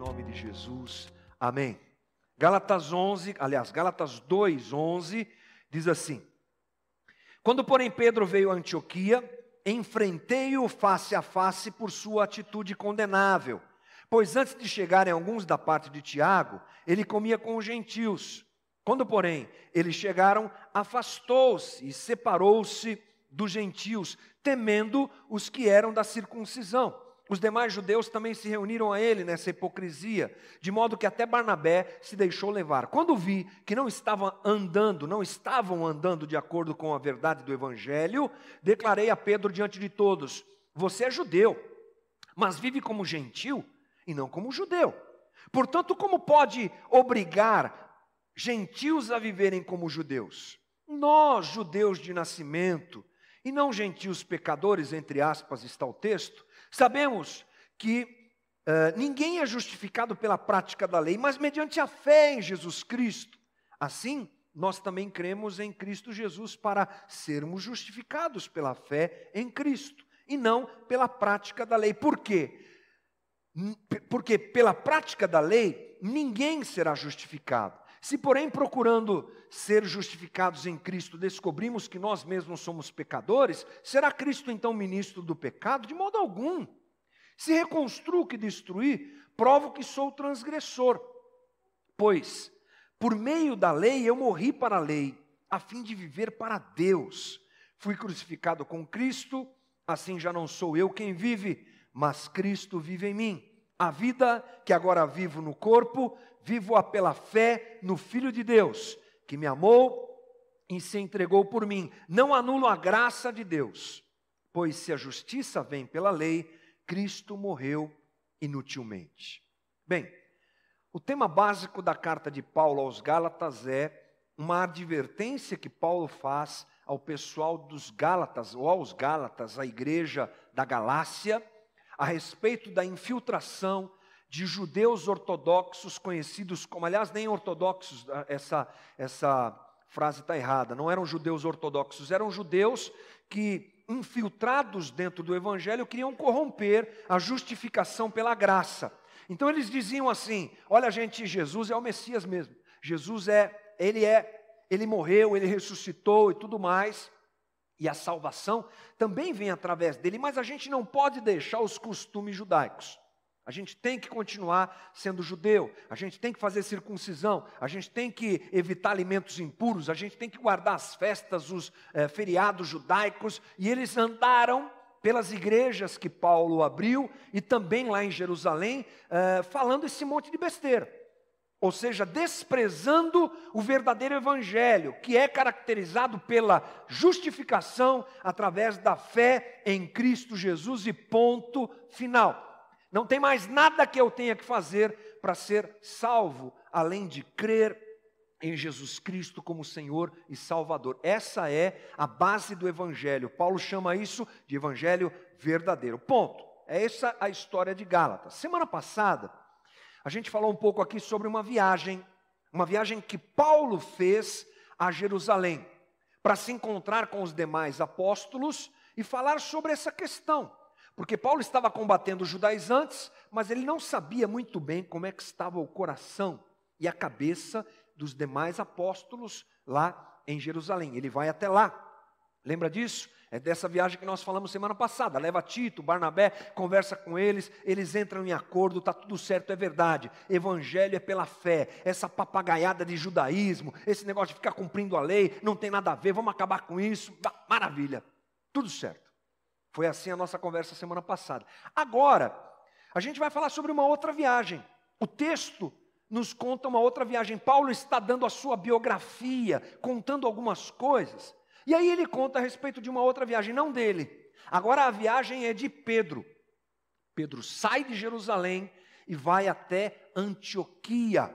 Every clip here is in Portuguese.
nome de Jesus. Amém. Gálatas 11, aliás, Gálatas 2, 11, diz assim: Quando, porém, Pedro veio a Antioquia, enfrentei-o face a face por sua atitude condenável. Pois antes de chegarem alguns da parte de Tiago, ele comia com os gentios. Quando, porém, eles chegaram, afastou-se e separou-se dos gentios, temendo os que eram da circuncisão. Os demais judeus também se reuniram a ele nessa hipocrisia, de modo que até Barnabé se deixou levar. Quando vi que não estavam andando, não estavam andando de acordo com a verdade do evangelho, declarei a Pedro diante de todos: Você é judeu, mas vive como gentil e não como judeu. Portanto, como pode obrigar gentios a viverem como judeus? Nós, judeus de nascimento, e não gentios pecadores, entre aspas, está o texto, Sabemos que uh, ninguém é justificado pela prática da lei, mas mediante a fé em Jesus Cristo. Assim, nós também cremos em Cristo Jesus para sermos justificados pela fé em Cristo e não pela prática da lei. Por quê? Porque pela prática da lei ninguém será justificado. Se, porém, procurando ser justificados em Cristo, descobrimos que nós mesmos somos pecadores, será Cristo então ministro do pecado? De modo algum. Se reconstruo que destruir, provo que sou transgressor. Pois, por meio da lei, eu morri para a lei, a fim de viver para Deus. Fui crucificado com Cristo, assim já não sou eu quem vive, mas Cristo vive em mim. A vida que agora vivo no corpo, vivo-a pela fé no Filho de Deus, que me amou e se entregou por mim. Não anulo a graça de Deus, pois se a justiça vem pela lei, Cristo morreu inutilmente. Bem, o tema básico da carta de Paulo aos Gálatas é uma advertência que Paulo faz ao pessoal dos Gálatas, ou aos Gálatas, a igreja da Galácia, a respeito da infiltração de judeus ortodoxos, conhecidos como, aliás, nem ortodoxos, ah, essa, essa frase está errada, não eram judeus ortodoxos, eram judeus que, infiltrados dentro do evangelho, queriam corromper a justificação pela graça. Então eles diziam assim: olha, gente, Jesus é o Messias mesmo. Jesus é, ele é, ele morreu, ele ressuscitou e tudo mais. E a salvação também vem através dele, mas a gente não pode deixar os costumes judaicos. A gente tem que continuar sendo judeu, a gente tem que fazer circuncisão, a gente tem que evitar alimentos impuros, a gente tem que guardar as festas, os eh, feriados judaicos, e eles andaram pelas igrejas que Paulo abriu e também lá em Jerusalém, eh, falando esse monte de besteira. Ou seja, desprezando o verdadeiro evangelho, que é caracterizado pela justificação através da fé em Cristo Jesus e ponto final. Não tem mais nada que eu tenha que fazer para ser salvo, além de crer em Jesus Cristo como Senhor e Salvador. Essa é a base do Evangelho. Paulo chama isso de Evangelho verdadeiro. Ponto. É essa a história de Gálatas. Semana passada, a gente falou um pouco aqui sobre uma viagem, uma viagem que Paulo fez a Jerusalém, para se encontrar com os demais apóstolos e falar sobre essa questão. Porque Paulo estava combatendo os judaizantes, mas ele não sabia muito bem como é que estava o coração e a cabeça dos demais apóstolos lá em Jerusalém. Ele vai até lá. Lembra disso? É dessa viagem que nós falamos semana passada. Leva Tito, Barnabé, conversa com eles, eles entram em acordo, está tudo certo, é verdade. Evangelho é pela fé. Essa papagaiada de judaísmo, esse negócio de ficar cumprindo a lei, não tem nada a ver, vamos acabar com isso. Maravilha, tudo certo. Foi assim a nossa conversa semana passada. Agora, a gente vai falar sobre uma outra viagem. O texto nos conta uma outra viagem. Paulo está dando a sua biografia, contando algumas coisas. E aí ele conta a respeito de uma outra viagem, não dele. Agora a viagem é de Pedro. Pedro sai de Jerusalém e vai até Antioquia.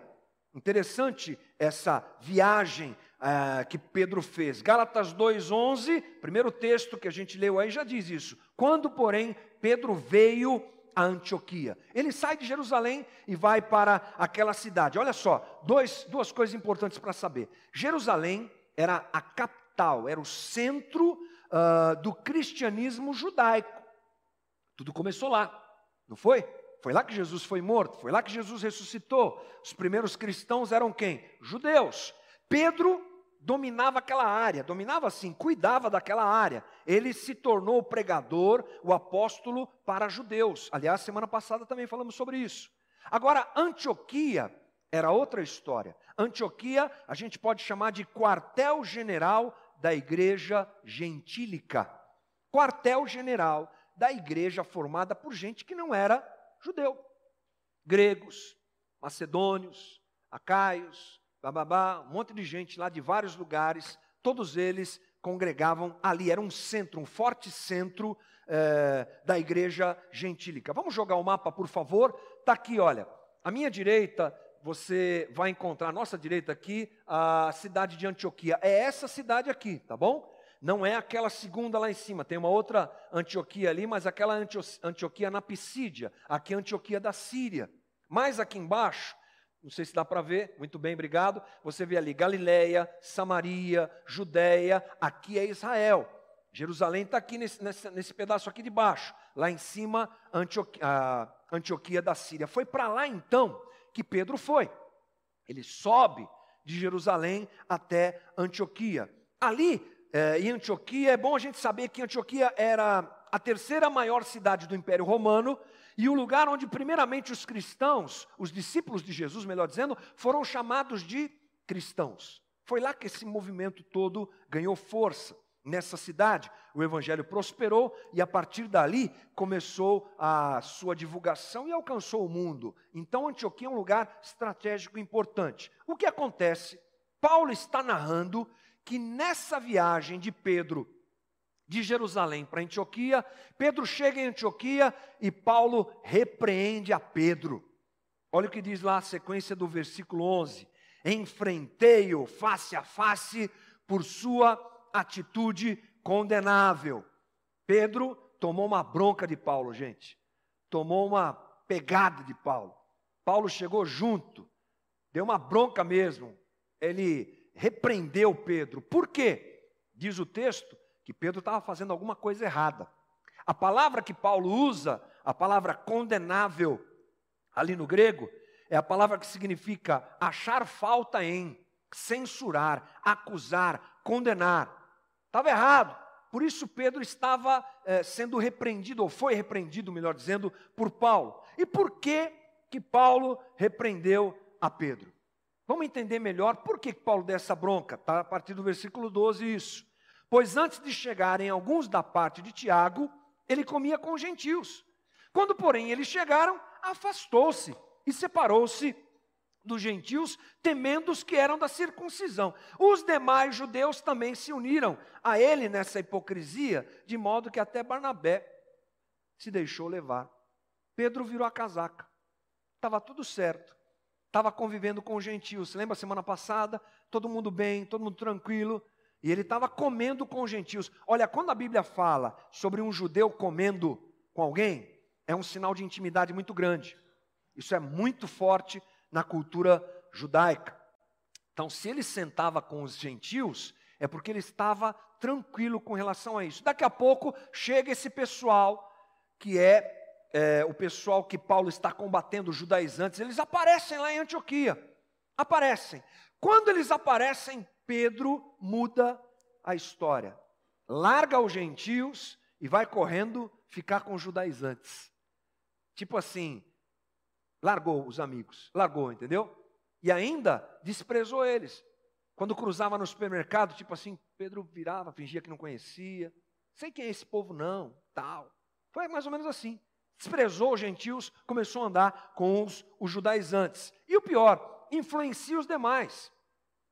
Interessante essa viagem ah, que Pedro fez. Gálatas 2,11, primeiro texto que a gente leu aí já diz isso. Quando, porém, Pedro veio a Antioquia. Ele sai de Jerusalém e vai para aquela cidade. Olha só, dois, duas coisas importantes para saber. Jerusalém era a capital, era o centro uh, do cristianismo judaico. Tudo começou lá, não foi? Foi lá que Jesus foi morto, foi lá que Jesus ressuscitou. Os primeiros cristãos eram quem? Judeus. Pedro dominava aquela área, dominava assim, cuidava daquela área. Ele se tornou o pregador, o apóstolo para judeus. Aliás, semana passada também falamos sobre isso. Agora, Antioquia era outra história. Antioquia a gente pode chamar de quartel-general da igreja gentílica. Quartel-general da igreja formada por gente que não era judeu. Gregos, macedônios, acaios, bababá, um monte de gente lá de vários lugares, todos eles congregavam ali, era um centro, um forte centro é, da igreja gentílica. Vamos jogar o mapa, por favor? Está aqui, olha, à minha direita você vai encontrar, à nossa direita aqui, a cidade de Antioquia. É essa cidade aqui, tá bom? Não é aquela segunda lá em cima, tem uma outra Antioquia ali, mas aquela Antioquia na Pisídia, aqui é Antioquia da Síria. Mais aqui embaixo, não sei se dá para ver, muito bem, obrigado. Você vê ali Galiléia, Samaria, Judéia, aqui é Israel. Jerusalém está aqui nesse, nesse, nesse, pedaço aqui de baixo. Lá em cima, Antioquia, Antioquia da Síria. Foi para lá então que Pedro foi. Ele sobe de Jerusalém até Antioquia. Ali, é, em Antioquia, é bom a gente saber que Antioquia era a terceira maior cidade do Império Romano e o lugar onde, primeiramente, os cristãos, os discípulos de Jesus, melhor dizendo, foram chamados de cristãos. Foi lá que esse movimento todo ganhou força nessa cidade. O evangelho prosperou e a partir dali começou a sua divulgação e alcançou o mundo. Então Antioquia é um lugar estratégico importante. O que acontece? Paulo está narrando que nessa viagem de Pedro de Jerusalém para Antioquia, Pedro chega em Antioquia e Paulo repreende a Pedro. Olha o que diz lá a sequência do versículo 11: Enfrentei-o face a face por sua atitude condenável. Pedro tomou uma bronca de Paulo, gente. Tomou uma pegada de Paulo. Paulo chegou junto, deu uma bronca mesmo. Ele repreendeu Pedro. Por quê? Diz o texto que Pedro estava fazendo alguma coisa errada. A palavra que Paulo usa, a palavra condenável, ali no grego, é a palavra que significa achar falta em, censurar, acusar, condenar. Estava errado. Por isso Pedro estava é, sendo repreendido, ou foi repreendido, melhor dizendo, por Paulo. E por que que Paulo repreendeu a Pedro? Vamos entender melhor por que Paulo deu essa bronca. Está a partir do versículo 12 isso. Pois antes de chegarem alguns da parte de Tiago, ele comia com gentios. Quando, porém, eles chegaram, afastou-se e separou-se dos gentios, temendo os que eram da circuncisão. Os demais judeus também se uniram a ele nessa hipocrisia, de modo que até Barnabé se deixou levar. Pedro virou a casaca. Estava tudo certo. Estava convivendo com os gentios. Você lembra semana passada? Todo mundo bem, todo mundo tranquilo. E ele estava comendo com os gentios. Olha, quando a Bíblia fala sobre um judeu comendo com alguém, é um sinal de intimidade muito grande. Isso é muito forte na cultura judaica. Então, se ele sentava com os gentios, é porque ele estava tranquilo com relação a isso. Daqui a pouco chega esse pessoal, que é, é o pessoal que Paulo está combatendo, os judaizantes, eles aparecem lá em Antioquia. Aparecem. Quando eles aparecem, Pedro muda a história. Larga os gentios e vai correndo ficar com os judaizantes. Tipo assim, Largou os amigos, largou, entendeu? E ainda desprezou eles. Quando cruzava no supermercado, tipo assim, Pedro virava, fingia que não conhecia. Sei quem é esse povo, não, tal. Foi mais ou menos assim. Desprezou os gentios, começou a andar com os, os judaizantes. E o pior, influencia os demais.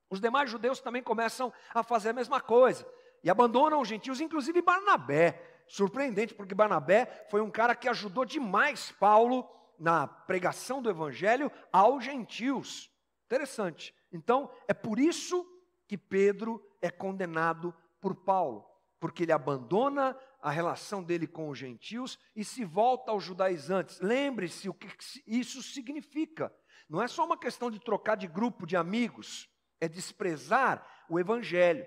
Os demais judeus também começam a fazer a mesma coisa. E abandonam os gentios, inclusive Barnabé. Surpreendente, porque Barnabé foi um cara que ajudou demais Paulo na pregação do evangelho aos gentios. Interessante. Então, é por isso que Pedro é condenado por Paulo, porque ele abandona a relação dele com os gentios e se volta aos judaizantes. Lembre-se o que isso significa. Não é só uma questão de trocar de grupo de amigos, é desprezar o evangelho.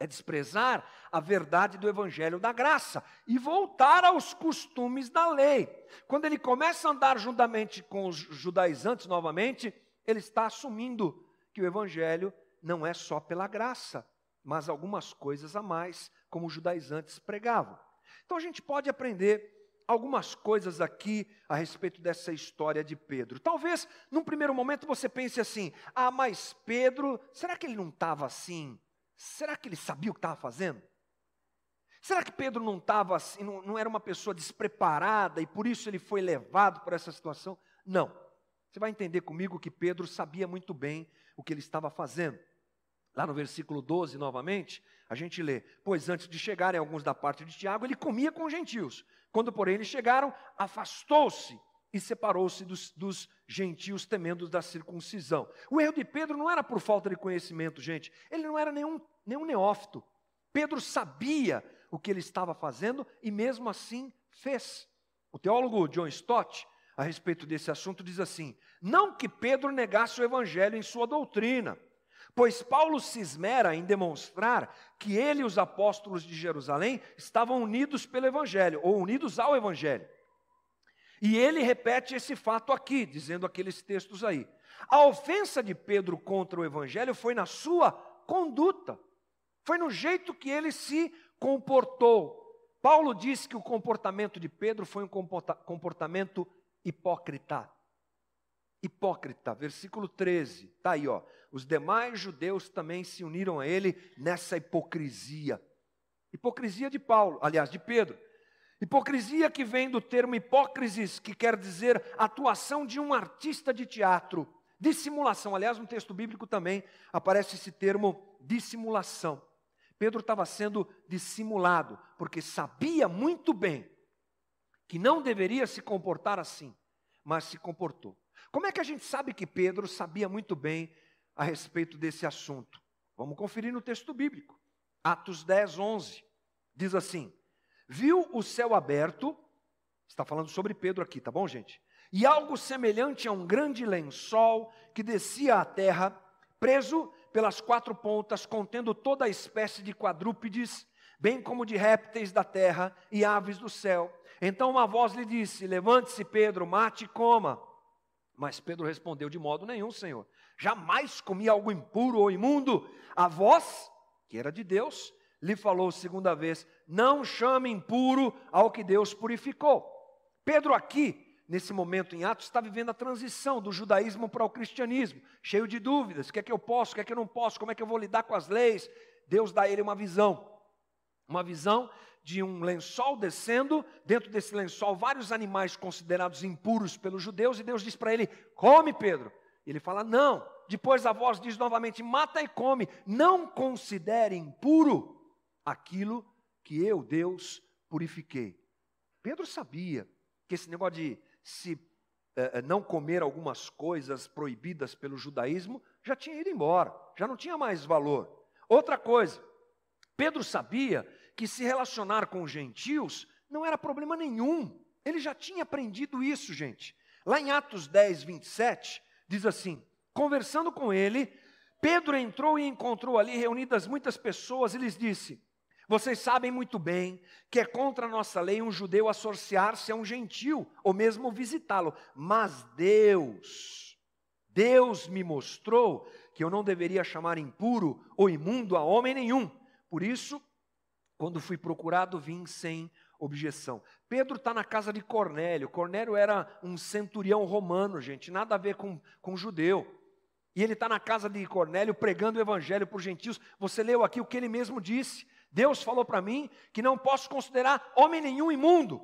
É desprezar a verdade do evangelho da graça e voltar aos costumes da lei. Quando ele começa a andar juntamente com os judaizantes novamente, ele está assumindo que o evangelho não é só pela graça, mas algumas coisas a mais, como os judaizantes pregavam. Então a gente pode aprender algumas coisas aqui a respeito dessa história de Pedro. Talvez, num primeiro momento, você pense assim: ah, mas Pedro, será que ele não estava assim? Será que ele sabia o que estava fazendo? Será que Pedro não estava assim, não, não era uma pessoa despreparada e por isso ele foi levado por essa situação? Não. Você vai entender comigo que Pedro sabia muito bem o que ele estava fazendo. Lá no versículo 12, novamente, a gente lê: Pois antes de chegarem alguns da parte de Tiago, ele comia com os gentios. Quando, porém, eles chegaram, afastou-se e separou-se dos, dos, gentios temendo da circuncisão. O erro de Pedro não era por falta de conhecimento, gente. Ele não era nenhum, nenhum neófito. Pedro sabia o que ele estava fazendo e mesmo assim fez. O teólogo John Stott, a respeito desse assunto, diz assim: Não que Pedro negasse o evangelho em sua doutrina Pois Paulo se esmera em demonstrar que ele e os apóstolos de Jerusalém estavam unidos pelo Evangelho, ou unidos ao Evangelho. E ele repete esse fato aqui, dizendo aqueles textos aí. A ofensa de Pedro contra o Evangelho foi na sua conduta, foi no jeito que ele se comportou. Paulo diz que o comportamento de Pedro foi um comportamento hipócrita. Hipócrita, versículo 13, está aí, ó. Os demais judeus também se uniram a ele nessa hipocrisia. Hipocrisia de Paulo, aliás, de Pedro. Hipocrisia que vem do termo hipócrisis, que quer dizer atuação de um artista de teatro. Dissimulação, aliás, no texto bíblico também aparece esse termo dissimulação. Pedro estava sendo dissimulado, porque sabia muito bem que não deveria se comportar assim, mas se comportou. Como é que a gente sabe que Pedro sabia muito bem a respeito desse assunto. Vamos conferir no texto bíblico. Atos 10, 11. Diz assim: Viu o céu aberto, está falando sobre Pedro aqui, tá bom, gente? E algo semelhante a um grande lençol que descia à terra, preso pelas quatro pontas, contendo toda a espécie de quadrúpedes, bem como de répteis da terra e aves do céu. Então uma voz lhe disse: Levante-se, Pedro, mate e coma. Mas Pedro respondeu: De modo nenhum, Senhor jamais comi algo impuro ou imundo. A voz, que era de Deus, lhe falou segunda vez: Não chame impuro ao que Deus purificou. Pedro, aqui, nesse momento em Atos, está vivendo a transição do judaísmo para o cristianismo, cheio de dúvidas: o que é que eu posso, o que é que eu não posso, como é que eu vou lidar com as leis. Deus dá a ele uma visão, uma visão de um lençol descendo, dentro desse lençol, vários animais considerados impuros pelos judeus, e Deus diz para ele: Come, Pedro. Ele fala: Não. Depois a voz diz novamente: Mata e come. Não considere impuro aquilo que eu, Deus, purifiquei. Pedro sabia que esse negócio de se eh, eh, não comer algumas coisas proibidas pelo judaísmo já tinha ido embora, já não tinha mais valor. Outra coisa, Pedro sabia que se relacionar com os gentios não era problema nenhum. Ele já tinha aprendido isso, gente. Lá em Atos 10, 27, diz assim: conversando com ele, Pedro entrou e encontrou ali reunidas muitas pessoas e lhes disse: Vocês sabem muito bem que é contra a nossa lei um judeu associar-se a um gentil ou mesmo visitá-lo, mas Deus, Deus me mostrou que eu não deveria chamar impuro ou imundo a homem nenhum. Por isso, quando fui procurado, vim sem objeção. Pedro está na casa de Cornélio. Cornélio era um centurião romano, gente, nada a ver com, com judeu. E ele está na casa de Cornélio pregando o evangelho para os gentios. Você leu aqui o que ele mesmo disse. Deus falou para mim que não posso considerar homem nenhum imundo.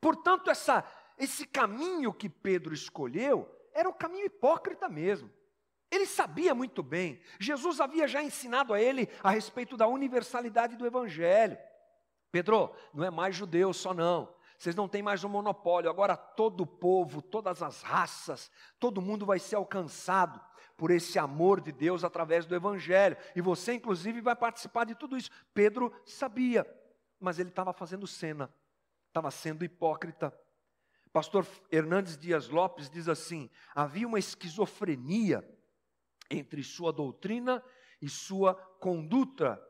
Portanto, essa, esse caminho que Pedro escolheu era o caminho hipócrita mesmo. Ele sabia muito bem. Jesus havia já ensinado a ele a respeito da universalidade do evangelho. Pedro, não é mais judeu só não. Vocês não têm mais um monopólio. Agora todo o povo, todas as raças, todo mundo vai ser alcançado por esse amor de Deus através do Evangelho. E você, inclusive, vai participar de tudo isso. Pedro sabia, mas ele estava fazendo cena, estava sendo hipócrita. Pastor Hernandes Dias Lopes diz assim: havia uma esquizofrenia entre sua doutrina e sua conduta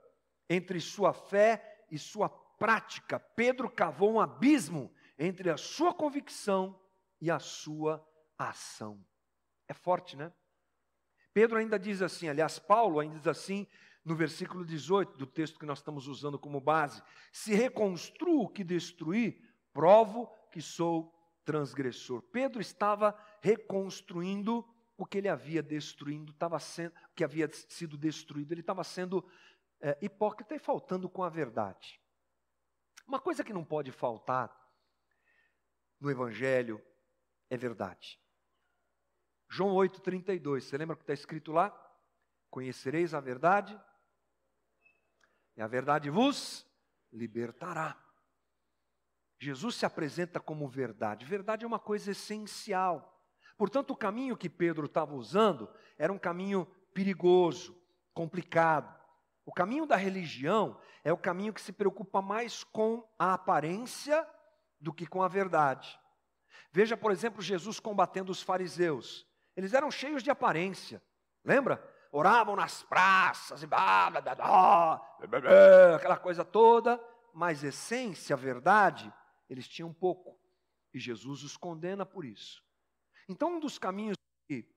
entre sua fé e sua prática. Pedro cavou um abismo entre a sua convicção e a sua ação. É forte, né? Pedro ainda diz assim, aliás, Paulo ainda diz assim no versículo 18 do texto que nós estamos usando como base: Se reconstruo o que destruí, provo que sou transgressor. Pedro estava reconstruindo o que ele havia destruindo, estava sendo, que havia sido destruído, ele estava sendo é, hipócrita e faltando com a verdade. Uma coisa que não pode faltar no Evangelho é verdade. João 8,32, você lembra o que está escrito lá? Conhecereis a verdade, e a verdade vos libertará. Jesus se apresenta como verdade. Verdade é uma coisa essencial. Portanto, o caminho que Pedro estava usando era um caminho perigoso, complicado. O caminho da religião é o caminho que se preocupa mais com a aparência do que com a verdade. Veja, por exemplo, Jesus combatendo os fariseus. Eles eram cheios de aparência, lembra? Oravam nas praças e blá, blá, blá, blá, aquela coisa toda, mas essência, verdade, eles tinham pouco. E Jesus os condena por isso. Então, um dos caminhos que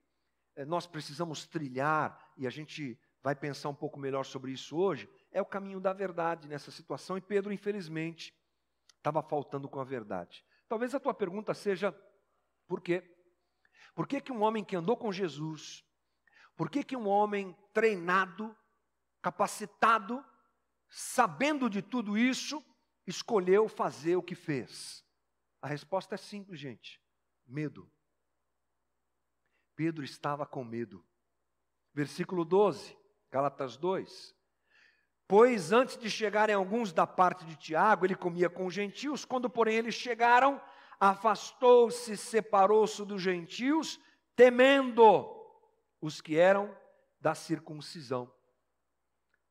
eh, nós precisamos trilhar, e a gente vai pensar um pouco melhor sobre isso hoje, é o caminho da verdade nessa situação. E Pedro, infelizmente, estava faltando com a verdade. Talvez a tua pergunta seja: por quê? Por que, que um homem que andou com Jesus, por que, que um homem treinado, capacitado, sabendo de tudo isso, escolheu fazer o que fez? A resposta é simples, gente: medo. Pedro estava com medo. Versículo 12, Gálatas 2. Pois antes de chegarem alguns da parte de Tiago, ele comia com os gentios, quando, porém, eles chegaram, afastou-se, separou-se dos gentios, temendo os que eram da circuncisão.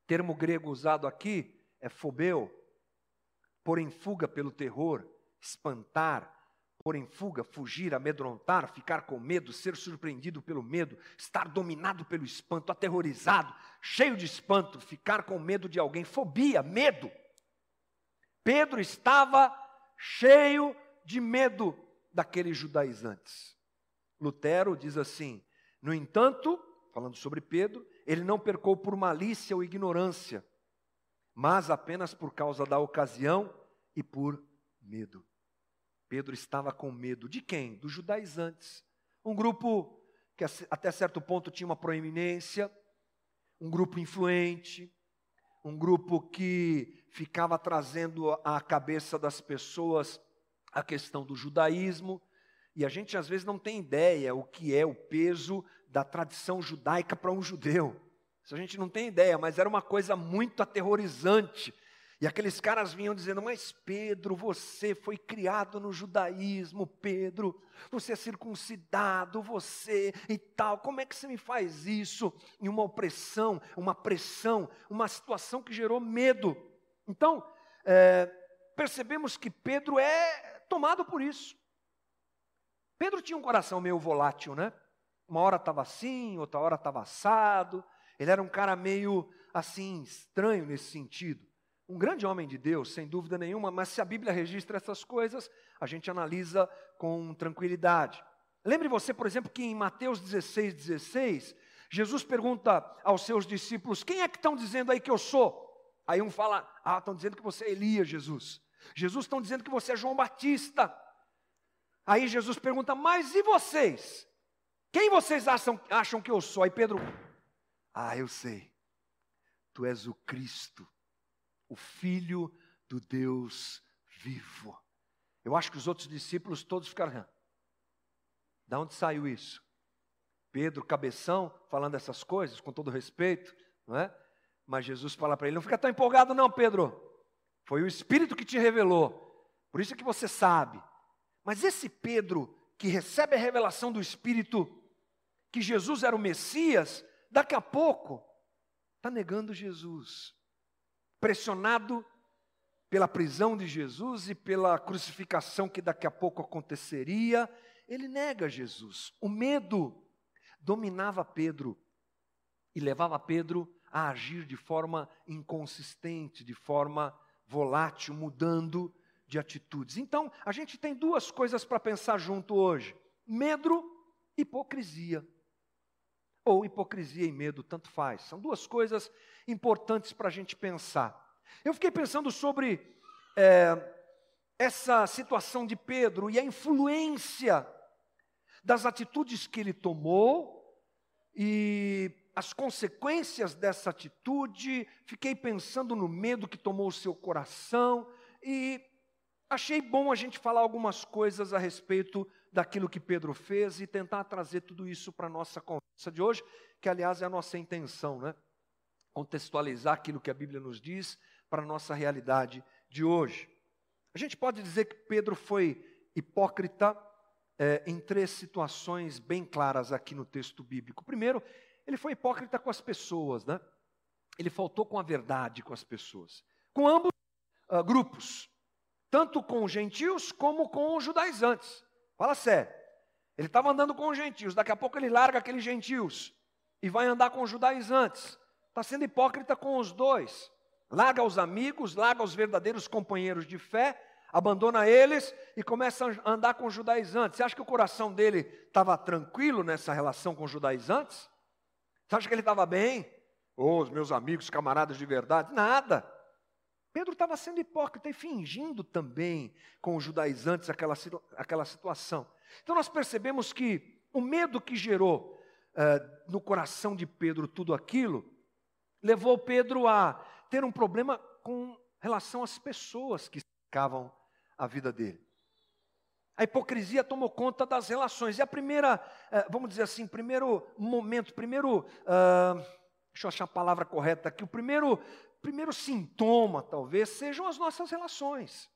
Termo grego usado aqui é fobeu, pôr em fuga pelo terror, espantar, pôr em fuga, fugir, amedrontar, ficar com medo, ser surpreendido pelo medo, estar dominado pelo espanto, aterrorizado, cheio de espanto, ficar com medo de alguém, fobia, medo. Pedro estava cheio de medo daqueles judaizantes. Lutero diz assim: no entanto, falando sobre Pedro, ele não percou por malícia ou ignorância, mas apenas por causa da ocasião e por medo. Pedro estava com medo de quem? Dos judaizantes. Um grupo que até certo ponto tinha uma proeminência, um grupo influente, um grupo que ficava trazendo à cabeça das pessoas a questão do judaísmo, e a gente às vezes não tem ideia o que é o peso da tradição judaica para um judeu. Isso a gente não tem ideia, mas era uma coisa muito aterrorizante e aqueles caras vinham dizendo: Mas Pedro, você foi criado no judaísmo, Pedro, você é circuncidado, você e tal, como é que você me faz isso? Em uma opressão, uma pressão, uma situação que gerou medo. Então, é, percebemos que Pedro é tomado por isso. Pedro tinha um coração meio volátil, né? Uma hora estava assim, outra hora estava assado. Ele era um cara meio assim, estranho nesse sentido um grande homem de Deus, sem dúvida nenhuma, mas se a Bíblia registra essas coisas, a gente analisa com tranquilidade. Lembre você, por exemplo, que em Mateus 16, 16, Jesus pergunta aos seus discípulos: Quem é que estão dizendo aí que eu sou? Aí um fala: Ah, estão dizendo que você é Elias, Jesus. Jesus estão dizendo que você é João Batista. Aí Jesus pergunta: Mas e vocês? Quem vocês acham, acham que eu sou? Aí Pedro: Ah, eu sei. Tu és o Cristo, o Filho do Deus vivo. Eu acho que os outros discípulos todos ficaram. Da onde saiu isso? Pedro, cabeção, falando essas coisas, com todo respeito, não é? Mas Jesus fala para ele: não fica tão empolgado, não, Pedro. Foi o Espírito que te revelou. Por isso é que você sabe. Mas esse Pedro, que recebe a revelação do Espírito, que Jesus era o Messias, daqui a pouco, está negando Jesus pressionado pela prisão de Jesus e pela crucificação que daqui a pouco aconteceria, ele nega Jesus. O medo dominava Pedro e levava Pedro a agir de forma inconsistente, de forma volátil, mudando de atitudes. Então, a gente tem duas coisas para pensar junto hoje: medo, hipocrisia. Ou hipocrisia e medo, tanto faz. São duas coisas importantes para a gente pensar. Eu fiquei pensando sobre é, essa situação de Pedro e a influência das atitudes que ele tomou e as consequências dessa atitude. Fiquei pensando no medo que tomou o seu coração e achei bom a gente falar algumas coisas a respeito daquilo que Pedro fez e tentar trazer tudo isso para a nossa conversa de hoje, que aliás é a nossa intenção, né? Contextualizar aquilo que a Bíblia nos diz para a nossa realidade de hoje. A gente pode dizer que Pedro foi hipócrita é, em três situações bem claras aqui no texto bíblico. Primeiro, ele foi hipócrita com as pessoas, né? Ele faltou com a verdade com as pessoas. Com ambos uh, grupos, tanto com os gentios como com os judaizantes. Fala sério. Ele estava andando com os gentios, daqui a pouco ele larga aqueles gentios e vai andar com os judaizantes. Está sendo hipócrita com os dois. Larga os amigos, larga os verdadeiros companheiros de fé, abandona eles e começa a andar com os judaizantes. Você acha que o coração dele estava tranquilo nessa relação com os judaizantes? Você acha que ele estava bem? Oh, os meus amigos, camaradas de verdade? Nada. Pedro estava sendo hipócrita e fingindo também com os judaizantes aquela, aquela situação. Então nós percebemos que o medo que gerou uh, no coração de Pedro tudo aquilo, levou Pedro a ter um problema com relação às pessoas que cercavam a vida dele. A hipocrisia tomou conta das relações. E a primeira, eh, vamos dizer assim, primeiro momento, primeiro, uh, deixa eu achar a palavra correta aqui, o primeiro, primeiro sintoma, talvez, sejam as nossas relações.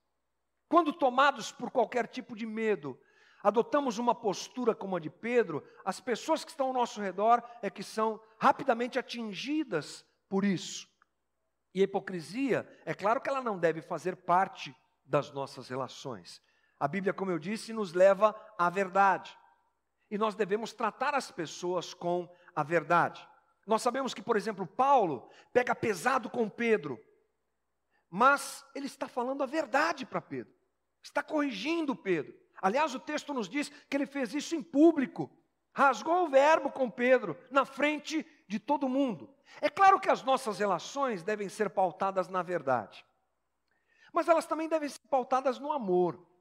Quando tomados por qualquer tipo de medo, adotamos uma postura como a de Pedro, as pessoas que estão ao nosso redor é que são rapidamente atingidas por isso. E a hipocrisia, é claro que ela não deve fazer parte das nossas relações. A Bíblia, como eu disse, nos leva à verdade. E nós devemos tratar as pessoas com a verdade. Nós sabemos que, por exemplo, Paulo pega pesado com Pedro, mas ele está falando a verdade para Pedro, está corrigindo Pedro. Aliás, o texto nos diz que ele fez isso em público, rasgou o verbo com Pedro, na frente de todo mundo. É claro que as nossas relações devem ser pautadas na verdade, mas elas também devem ser pautadas no amor.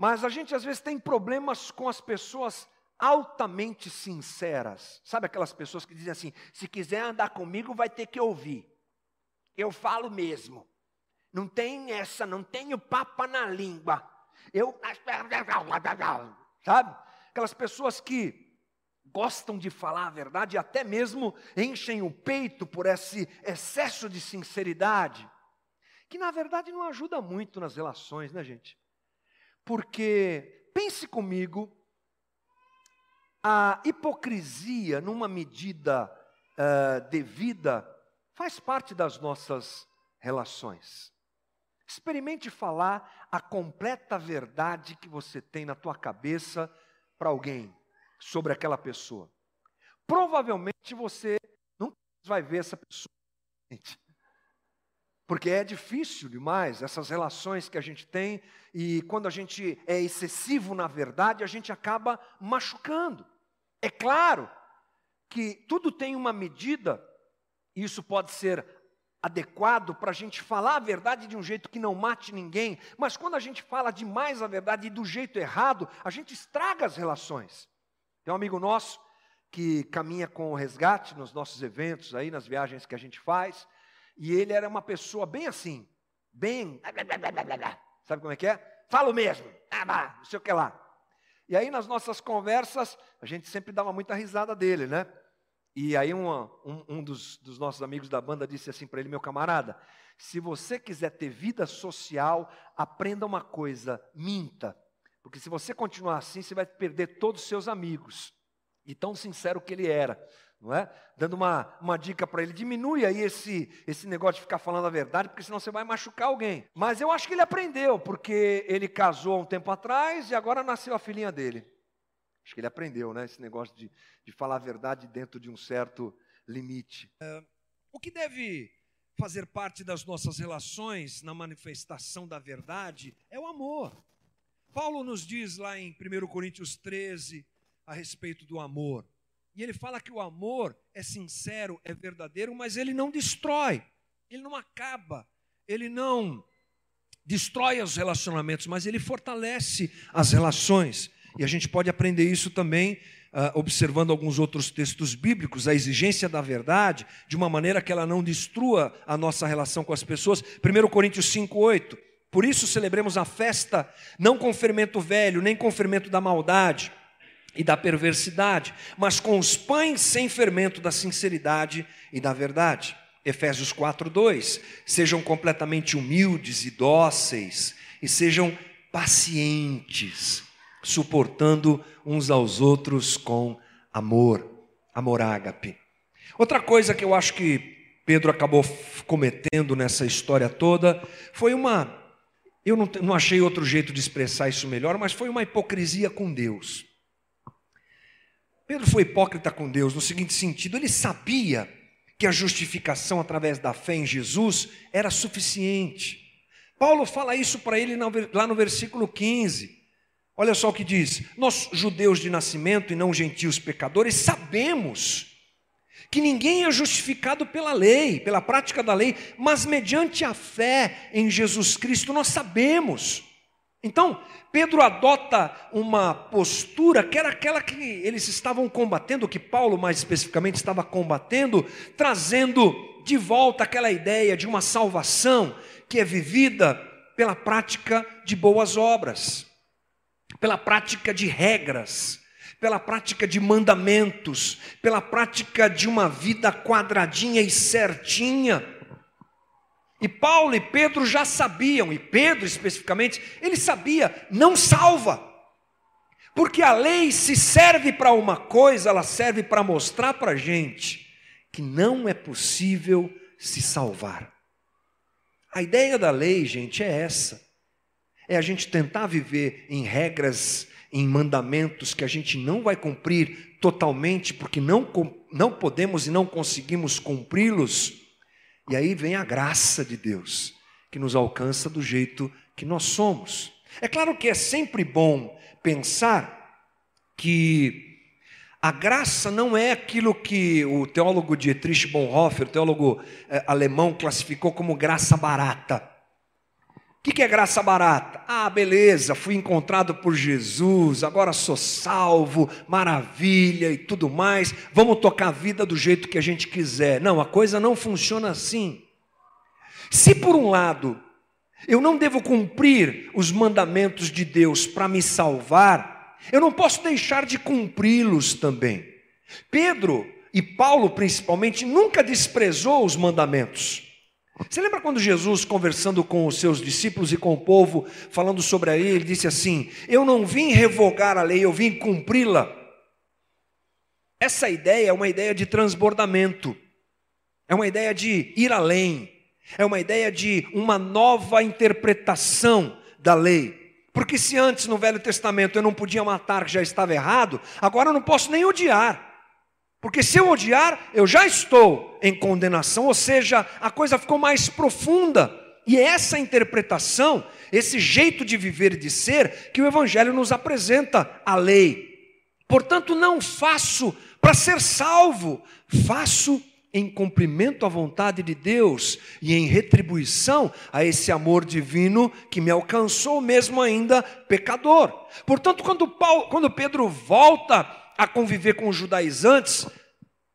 Mas a gente às vezes tem problemas com as pessoas altamente sinceras. Sabe aquelas pessoas que dizem assim: se quiser andar comigo, vai ter que ouvir. Eu falo mesmo. Não tem essa, não tenho papa na língua. Eu. Sabe? Aquelas pessoas que gostam de falar a verdade e até mesmo enchem o peito por esse excesso de sinceridade, que na verdade não ajuda muito nas relações, né, gente? Porque, pense comigo, a hipocrisia, numa medida uh, devida, faz parte das nossas relações. Experimente falar a completa verdade que você tem na tua cabeça para alguém sobre aquela pessoa. Provavelmente você nunca vai ver essa pessoa. Porque é difícil demais essas relações que a gente tem, e quando a gente é excessivo na verdade, a gente acaba machucando. É claro que tudo tem uma medida, e isso pode ser adequado para a gente falar a verdade de um jeito que não mate ninguém, mas quando a gente fala demais a verdade e do jeito errado, a gente estraga as relações. Tem um amigo nosso que caminha com o resgate nos nossos eventos aí, nas viagens que a gente faz, e ele era uma pessoa bem assim, bem. Sabe como é que é? Falo mesmo, ah, não sei o que lá. E aí nas nossas conversas, a gente sempre dava muita risada dele, né? E aí um, um dos, dos nossos amigos da banda disse assim para ele, meu camarada, se você quiser ter vida social, aprenda uma coisa, minta. Porque se você continuar assim, você vai perder todos os seus amigos. E tão sincero que ele era, não é? Dando uma, uma dica para ele, diminui aí esse, esse negócio de ficar falando a verdade, porque senão você vai machucar alguém. Mas eu acho que ele aprendeu, porque ele casou há um tempo atrás e agora nasceu a filhinha dele. Acho que ele aprendeu, né? Esse negócio de, de falar a verdade dentro de um certo limite. O que deve fazer parte das nossas relações na manifestação da verdade é o amor. Paulo nos diz lá em 1 Coríntios 13 a respeito do amor. E ele fala que o amor é sincero, é verdadeiro, mas ele não destrói, ele não acaba, ele não destrói os relacionamentos, mas ele fortalece as relações. E a gente pode aprender isso também uh, observando alguns outros textos bíblicos, a exigência da verdade, de uma maneira que ela não destrua a nossa relação com as pessoas. 1 Coríntios 5,8. Por isso celebremos a festa, não com fermento velho, nem com fermento da maldade e da perversidade, mas com os pães sem fermento da sinceridade e da verdade. Efésios 4:2. Sejam completamente humildes e dóceis e sejam pacientes, suportando uns aos outros com amor, amor ágape. Outra coisa que eu acho que Pedro acabou cometendo nessa história toda foi uma eu não, não achei outro jeito de expressar isso melhor, mas foi uma hipocrisia com Deus. Pedro foi hipócrita com Deus no seguinte sentido: ele sabia que a justificação através da fé em Jesus era suficiente. Paulo fala isso para ele lá no versículo 15. Olha só o que diz: Nós, judeus de nascimento e não gentios pecadores, sabemos que ninguém é justificado pela lei, pela prática da lei, mas mediante a fé em Jesus Cristo, nós sabemos. Então, Pedro adota uma postura que era aquela que eles estavam combatendo, que Paulo mais especificamente estava combatendo, trazendo de volta aquela ideia de uma salvação que é vivida pela prática de boas obras, pela prática de regras, pela prática de mandamentos, pela prática de uma vida quadradinha e certinha e Paulo e Pedro já sabiam, e Pedro especificamente, ele sabia, não salva. Porque a lei se serve para uma coisa, ela serve para mostrar para a gente que não é possível se salvar. A ideia da lei, gente, é essa: é a gente tentar viver em regras, em mandamentos que a gente não vai cumprir totalmente, porque não, não podemos e não conseguimos cumpri-los e aí vem a graça de Deus, que nos alcança do jeito que nós somos. É claro que é sempre bom pensar que a graça não é aquilo que o teólogo Dietrich Bonhoeffer, teólogo eh, alemão, classificou como graça barata. O que, que é graça barata? Ah, beleza, fui encontrado por Jesus, agora sou salvo, maravilha e tudo mais. Vamos tocar a vida do jeito que a gente quiser. Não, a coisa não funciona assim. Se por um lado eu não devo cumprir os mandamentos de Deus para me salvar, eu não posso deixar de cumpri-los também. Pedro e Paulo, principalmente, nunca desprezou os mandamentos. Você lembra quando Jesus, conversando com os seus discípulos e com o povo, falando sobre a lei, ele disse assim: Eu não vim revogar a lei, eu vim cumpri-la. Essa ideia é uma ideia de transbordamento, é uma ideia de ir além, é uma ideia de uma nova interpretação da lei. Porque se antes no Velho Testamento eu não podia matar, que já estava errado, agora eu não posso nem odiar. Porque se eu odiar, eu já estou em condenação, ou seja, a coisa ficou mais profunda. E é essa interpretação, esse jeito de viver e de ser, que o Evangelho nos apresenta a lei. Portanto, não faço para ser salvo, faço em cumprimento à vontade de Deus e em retribuição a esse amor divino que me alcançou, mesmo ainda pecador. Portanto, quando, Paulo, quando Pedro volta a conviver com os judaizantes,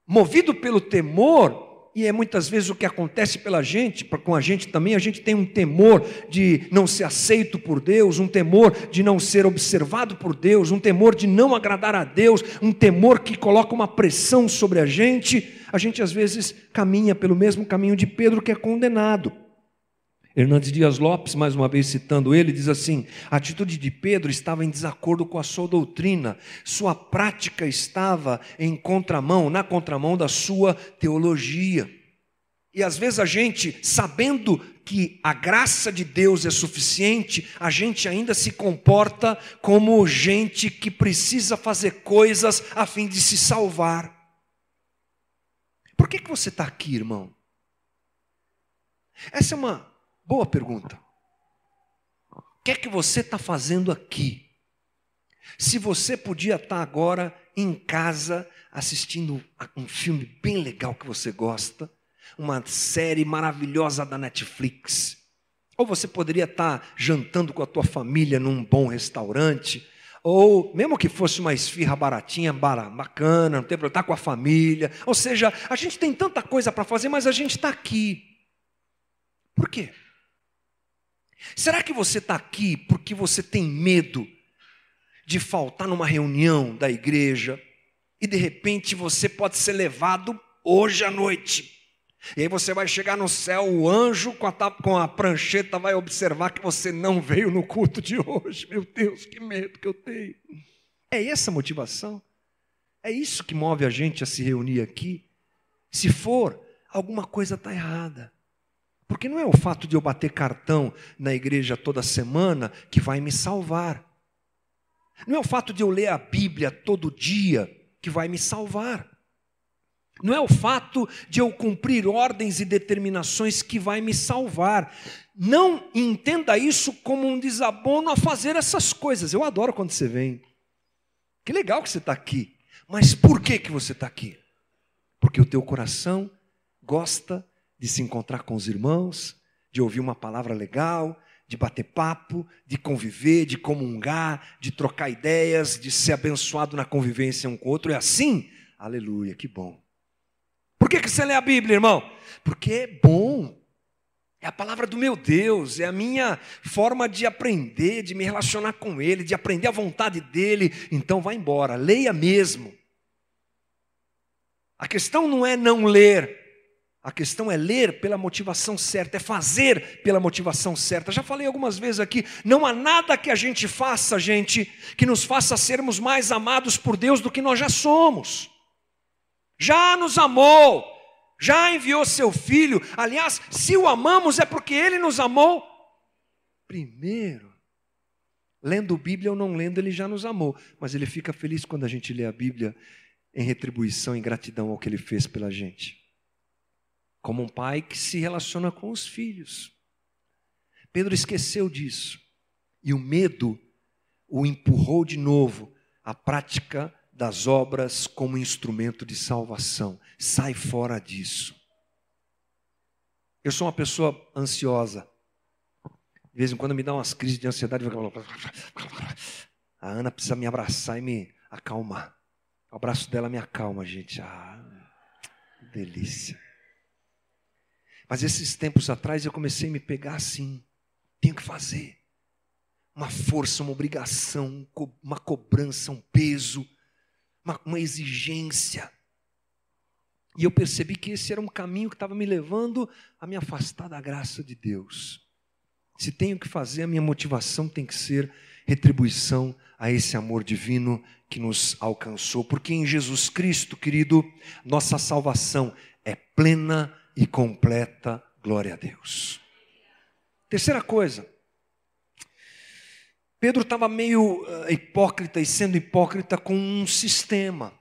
movido pelo temor, e é muitas vezes o que acontece pela gente, com a gente também, a gente tem um temor de não ser aceito por Deus, um temor de não ser observado por Deus, um temor de não agradar a Deus, um temor que coloca uma pressão sobre a gente. A gente às vezes caminha pelo mesmo caminho de Pedro que é condenado. Hernandes Dias Lopes, mais uma vez citando ele, diz assim: a atitude de Pedro estava em desacordo com a sua doutrina, sua prática estava em contramão, na contramão da sua teologia. E às vezes a gente, sabendo que a graça de Deus é suficiente, a gente ainda se comporta como gente que precisa fazer coisas a fim de se salvar. Por que, que você está aqui, irmão? Essa é uma boa pergunta. O que é que você está fazendo aqui? Se você podia estar tá agora em casa assistindo um filme bem legal que você gosta, uma série maravilhosa da Netflix, ou você poderia estar tá jantando com a tua família num bom restaurante, ou mesmo que fosse uma esfirra baratinha, bacana, não tem problema, estar tá com a família. Ou seja, a gente tem tanta coisa para fazer, mas a gente está aqui. Por quê? Será que você está aqui porque você tem medo de faltar numa reunião da igreja e de repente você pode ser levado hoje à noite? E aí você vai chegar no céu, o anjo com a, com a prancheta vai observar que você não veio no culto de hoje. Meu Deus, que medo que eu tenho. É essa a motivação? É isso que move a gente a se reunir aqui? Se for, alguma coisa está errada. Porque não é o fato de eu bater cartão na igreja toda semana que vai me salvar. Não é o fato de eu ler a Bíblia todo dia que vai me salvar. Não é o fato de eu cumprir ordens e determinações que vai me salvar. Não entenda isso como um desabono a fazer essas coisas. Eu adoro quando você vem. Que legal que você está aqui. Mas por que, que você está aqui? Porque o teu coração gosta de se encontrar com os irmãos, de ouvir uma palavra legal, de bater papo, de conviver, de comungar, de trocar ideias, de ser abençoado na convivência um com o outro. É assim? Aleluia, que bom. Por que, que você lê a Bíblia, irmão? Porque é bom. É a palavra do meu Deus, é a minha forma de aprender, de me relacionar com Ele, de aprender a vontade dEle. Então vá embora, leia mesmo. A questão não é não ler, a questão é ler pela motivação certa, é fazer pela motivação certa. Já falei algumas vezes aqui, não há nada que a gente faça, gente, que nos faça sermos mais amados por Deus do que nós já somos. Já nos amou, já enviou seu filho. Aliás, se o amamos é porque ele nos amou primeiro. Lendo Bíblia ou não lendo, ele já nos amou, mas ele fica feliz quando a gente lê a Bíblia em retribuição, em gratidão ao que ele fez pela gente como um pai que se relaciona com os filhos. Pedro esqueceu disso e o medo o empurrou de novo à prática das obras como instrumento de salvação. Sai fora disso. Eu sou uma pessoa ansiosa. De vez em quando me dá umas crises de ansiedade. A Ana precisa me abraçar e me acalmar. O abraço dela me acalma, gente. Ah, delícia. Mas esses tempos atrás eu comecei a me pegar assim. Tenho que fazer. Uma força, uma obrigação, uma cobrança, um peso, uma, uma exigência. E eu percebi que esse era um caminho que estava me levando a me afastar da graça de Deus. Se tenho que fazer, a minha motivação tem que ser retribuição a esse amor divino que nos alcançou. Porque em Jesus Cristo, querido, nossa salvação é plena e completa glória a Deus. Terceira coisa, Pedro estava meio uh, hipócrita e sendo hipócrita com um sistema,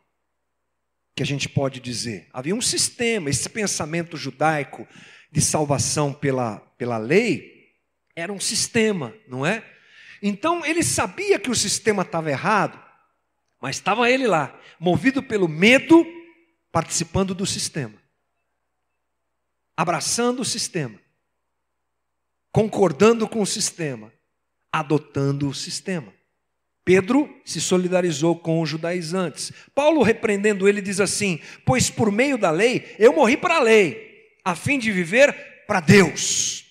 que a gente pode dizer. Havia um sistema, esse pensamento judaico de salvação pela, pela lei, era um sistema, não é? Então ele sabia que o sistema estava errado, mas estava ele lá, movido pelo medo, participando do sistema abraçando o sistema, concordando com o sistema, adotando o sistema. Pedro se solidarizou com os judaizantes. Paulo, repreendendo ele, diz assim: Pois por meio da lei eu morri para a lei, a fim de viver para Deus.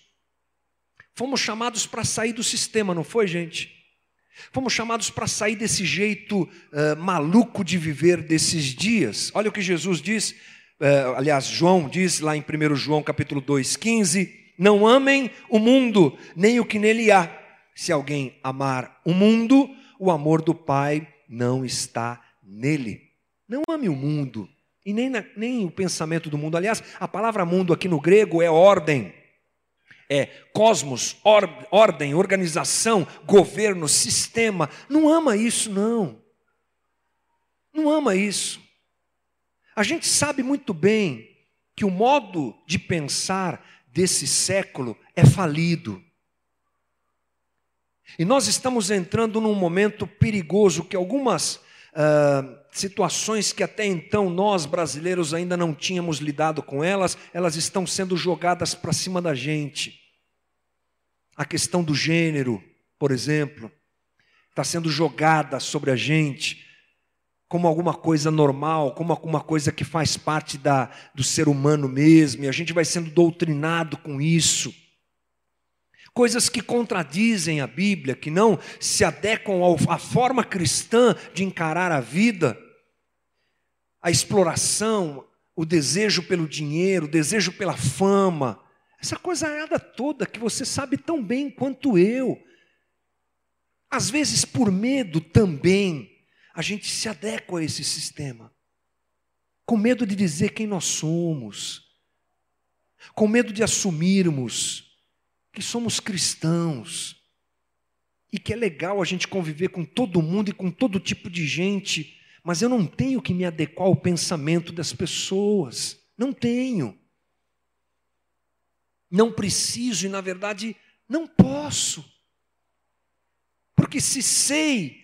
Fomos chamados para sair do sistema, não foi, gente? Fomos chamados para sair desse jeito uh, maluco de viver desses dias. Olha o que Jesus diz aliás, João diz lá em 1 João capítulo 2, 15: Não amem o mundo, nem o que nele há. Se alguém amar o mundo, o amor do Pai não está nele. Não ame o mundo, e nem, na, nem o pensamento do mundo. Aliás, a palavra mundo aqui no grego é ordem. É cosmos, or, ordem, organização, governo, sistema. Não ama isso, não. Não ama isso. A gente sabe muito bem que o modo de pensar desse século é falido. E nós estamos entrando num momento perigoso que algumas uh, situações que até então nós brasileiros ainda não tínhamos lidado com elas, elas estão sendo jogadas para cima da gente. A questão do gênero, por exemplo, está sendo jogada sobre a gente como alguma coisa normal, como alguma coisa que faz parte da, do ser humano mesmo, e a gente vai sendo doutrinado com isso. Coisas que contradizem a Bíblia, que não se adequam à forma cristã de encarar a vida, a exploração, o desejo pelo dinheiro, o desejo pela fama, essa coisa toda que você sabe tão bem quanto eu. Às vezes, por medo também, a gente se adequa a esse sistema, com medo de dizer quem nós somos, com medo de assumirmos que somos cristãos e que é legal a gente conviver com todo mundo e com todo tipo de gente, mas eu não tenho que me adequar ao pensamento das pessoas. Não tenho. Não preciso e, na verdade, não posso. Porque se sei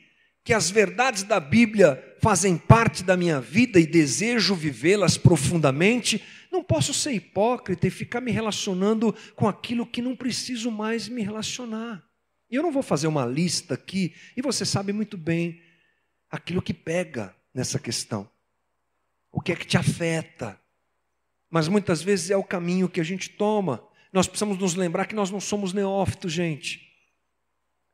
que as verdades da Bíblia fazem parte da minha vida e desejo vivê-las profundamente, não posso ser hipócrita e ficar me relacionando com aquilo que não preciso mais me relacionar. E eu não vou fazer uma lista aqui, e você sabe muito bem aquilo que pega nessa questão. O que é que te afeta? Mas muitas vezes é o caminho que a gente toma. Nós precisamos nos lembrar que nós não somos neófitos, gente.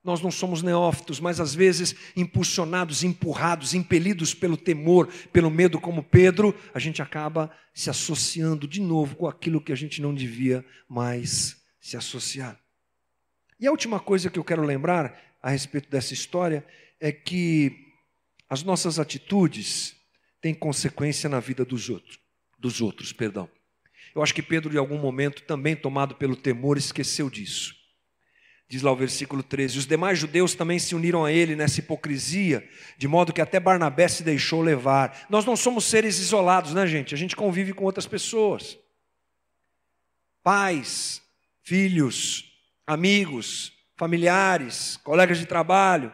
Nós não somos neófitos, mas às vezes impulsionados, empurrados, impelidos pelo temor, pelo medo, como Pedro, a gente acaba se associando de novo com aquilo que a gente não devia mais se associar. E a última coisa que eu quero lembrar a respeito dessa história é que as nossas atitudes têm consequência na vida dos outros, dos outros, perdão. Eu acho que Pedro, em algum momento, também tomado pelo temor, esqueceu disso. Diz lá o versículo 13: Os demais judeus também se uniram a ele nessa hipocrisia, de modo que até Barnabé se deixou levar. Nós não somos seres isolados, né, gente? A gente convive com outras pessoas. Pais, filhos, amigos, familiares, colegas de trabalho,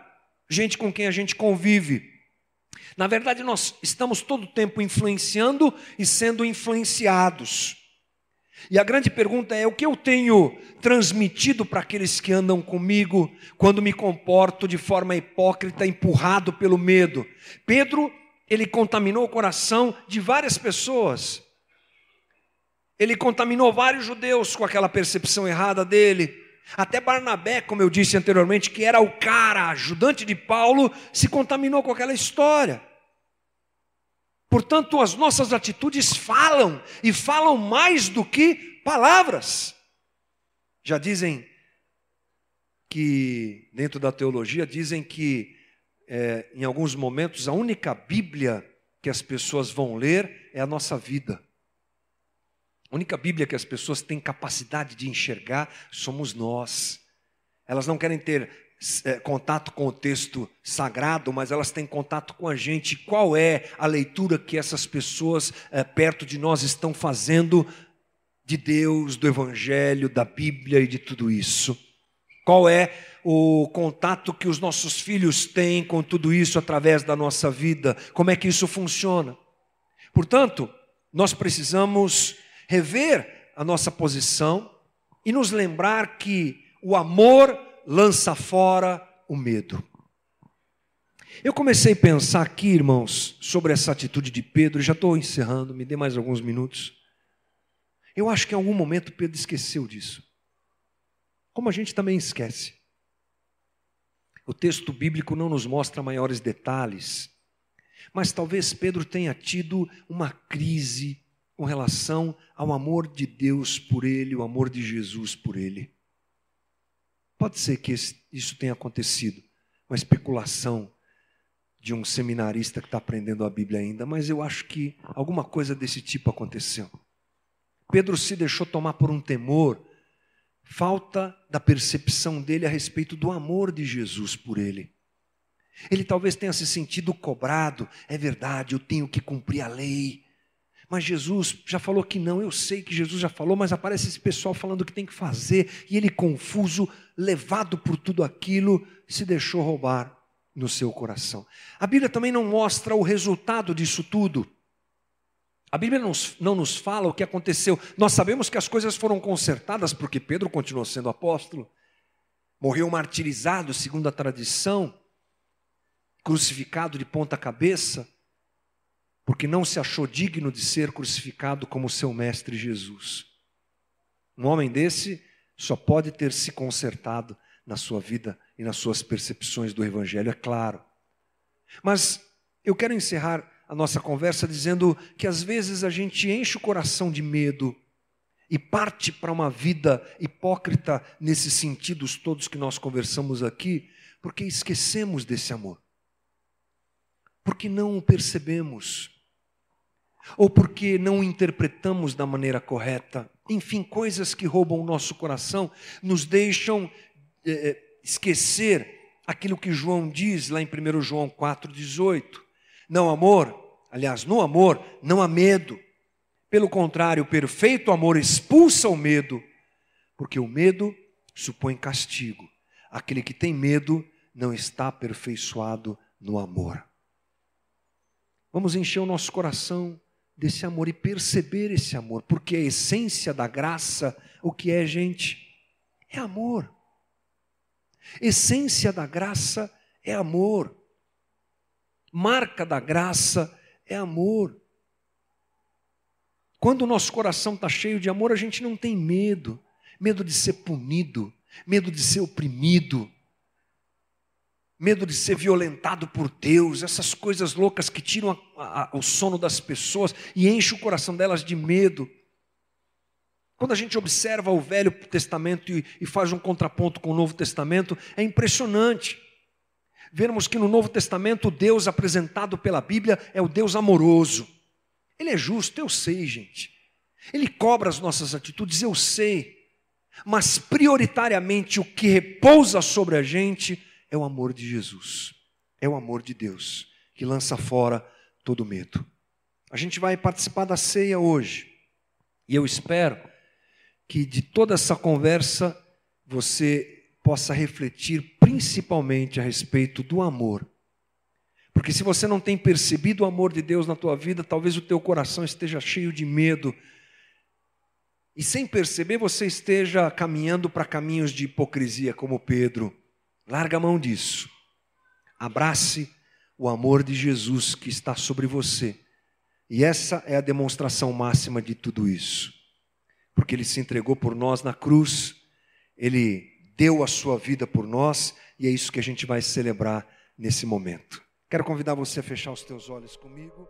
gente com quem a gente convive. Na verdade, nós estamos todo o tempo influenciando e sendo influenciados. E a grande pergunta é: o que eu tenho transmitido para aqueles que andam comigo quando me comporto de forma hipócrita, empurrado pelo medo? Pedro, ele contaminou o coração de várias pessoas. Ele contaminou vários judeus com aquela percepção errada dele. Até Barnabé, como eu disse anteriormente, que era o cara ajudante de Paulo, se contaminou com aquela história. Portanto, as nossas atitudes falam, e falam mais do que palavras. Já dizem que, dentro da teologia, dizem que é, em alguns momentos a única Bíblia que as pessoas vão ler é a nossa vida. A única Bíblia que as pessoas têm capacidade de enxergar somos nós. Elas não querem ter é, contato com o texto sagrado, mas elas têm contato com a gente. Qual é a leitura que essas pessoas é, perto de nós estão fazendo de Deus, do Evangelho, da Bíblia e de tudo isso? Qual é o contato que os nossos filhos têm com tudo isso através da nossa vida? Como é que isso funciona? Portanto, nós precisamos rever a nossa posição e nos lembrar que o amor lança fora o medo. Eu comecei a pensar aqui, irmãos, sobre essa atitude de Pedro, já estou encerrando, me dê mais alguns minutos. Eu acho que em algum momento Pedro esqueceu disso. Como a gente também esquece. O texto bíblico não nos mostra maiores detalhes, mas talvez Pedro tenha tido uma crise com relação ao amor de Deus por ele, o amor de Jesus por ele. Pode ser que isso tenha acontecido, uma especulação de um seminarista que está aprendendo a Bíblia ainda, mas eu acho que alguma coisa desse tipo aconteceu. Pedro se deixou tomar por um temor, falta da percepção dele a respeito do amor de Jesus por ele. Ele talvez tenha se sentido cobrado, é verdade, eu tenho que cumprir a lei, mas Jesus já falou que não, eu sei que Jesus já falou, mas aparece esse pessoal falando que tem que fazer, e ele confuso, levado por tudo aquilo, se deixou roubar no seu coração. A Bíblia também não mostra o resultado disso tudo. A Bíblia não, não nos fala o que aconteceu. Nós sabemos que as coisas foram consertadas porque Pedro continuou sendo apóstolo, morreu martirizado, segundo a tradição, crucificado de ponta cabeça porque não se achou digno de ser crucificado como seu mestre Jesus. Um homem desse só pode ter se consertado na sua vida e nas suas percepções do Evangelho, é claro. Mas eu quero encerrar a nossa conversa dizendo que às vezes a gente enche o coração de medo e parte para uma vida hipócrita nesses sentidos todos que nós conversamos aqui, porque esquecemos desse amor porque não o percebemos, ou porque não o interpretamos da maneira correta. Enfim, coisas que roubam o nosso coração, nos deixam é, esquecer aquilo que João diz lá em 1 João 4,18. Não amor, aliás, no amor não há medo. Pelo contrário, o perfeito amor expulsa o medo, porque o medo supõe castigo. Aquele que tem medo não está aperfeiçoado no amor. Vamos encher o nosso coração desse amor e perceber esse amor, porque a essência da graça, o que é, gente? É amor. Essência da graça é amor. Marca da graça é amor. Quando o nosso coração está cheio de amor, a gente não tem medo medo de ser punido, medo de ser oprimido, medo de ser violentado por Deus, essas coisas loucas que tiram a, a, o sono das pessoas e enchem o coração delas de medo. Quando a gente observa o Velho Testamento e, e faz um contraponto com o Novo Testamento, é impressionante. Vermos que no Novo Testamento o Deus apresentado pela Bíblia é o Deus amoroso. Ele é justo, eu sei, gente. Ele cobra as nossas atitudes, eu sei. Mas prioritariamente o que repousa sobre a gente é o amor de Jesus, é o amor de Deus, que lança fora todo medo. A gente vai participar da ceia hoje, e eu espero que de toda essa conversa você possa refletir principalmente a respeito do amor. Porque se você não tem percebido o amor de Deus na tua vida, talvez o teu coração esteja cheio de medo. E sem perceber, você esteja caminhando para caminhos de hipocrisia, como Pedro. Larga a mão disso. Abrace o amor de Jesus que está sobre você. E essa é a demonstração máxima de tudo isso. Porque ele se entregou por nós na cruz, ele deu a sua vida por nós, e é isso que a gente vai celebrar nesse momento. Quero convidar você a fechar os teus olhos comigo.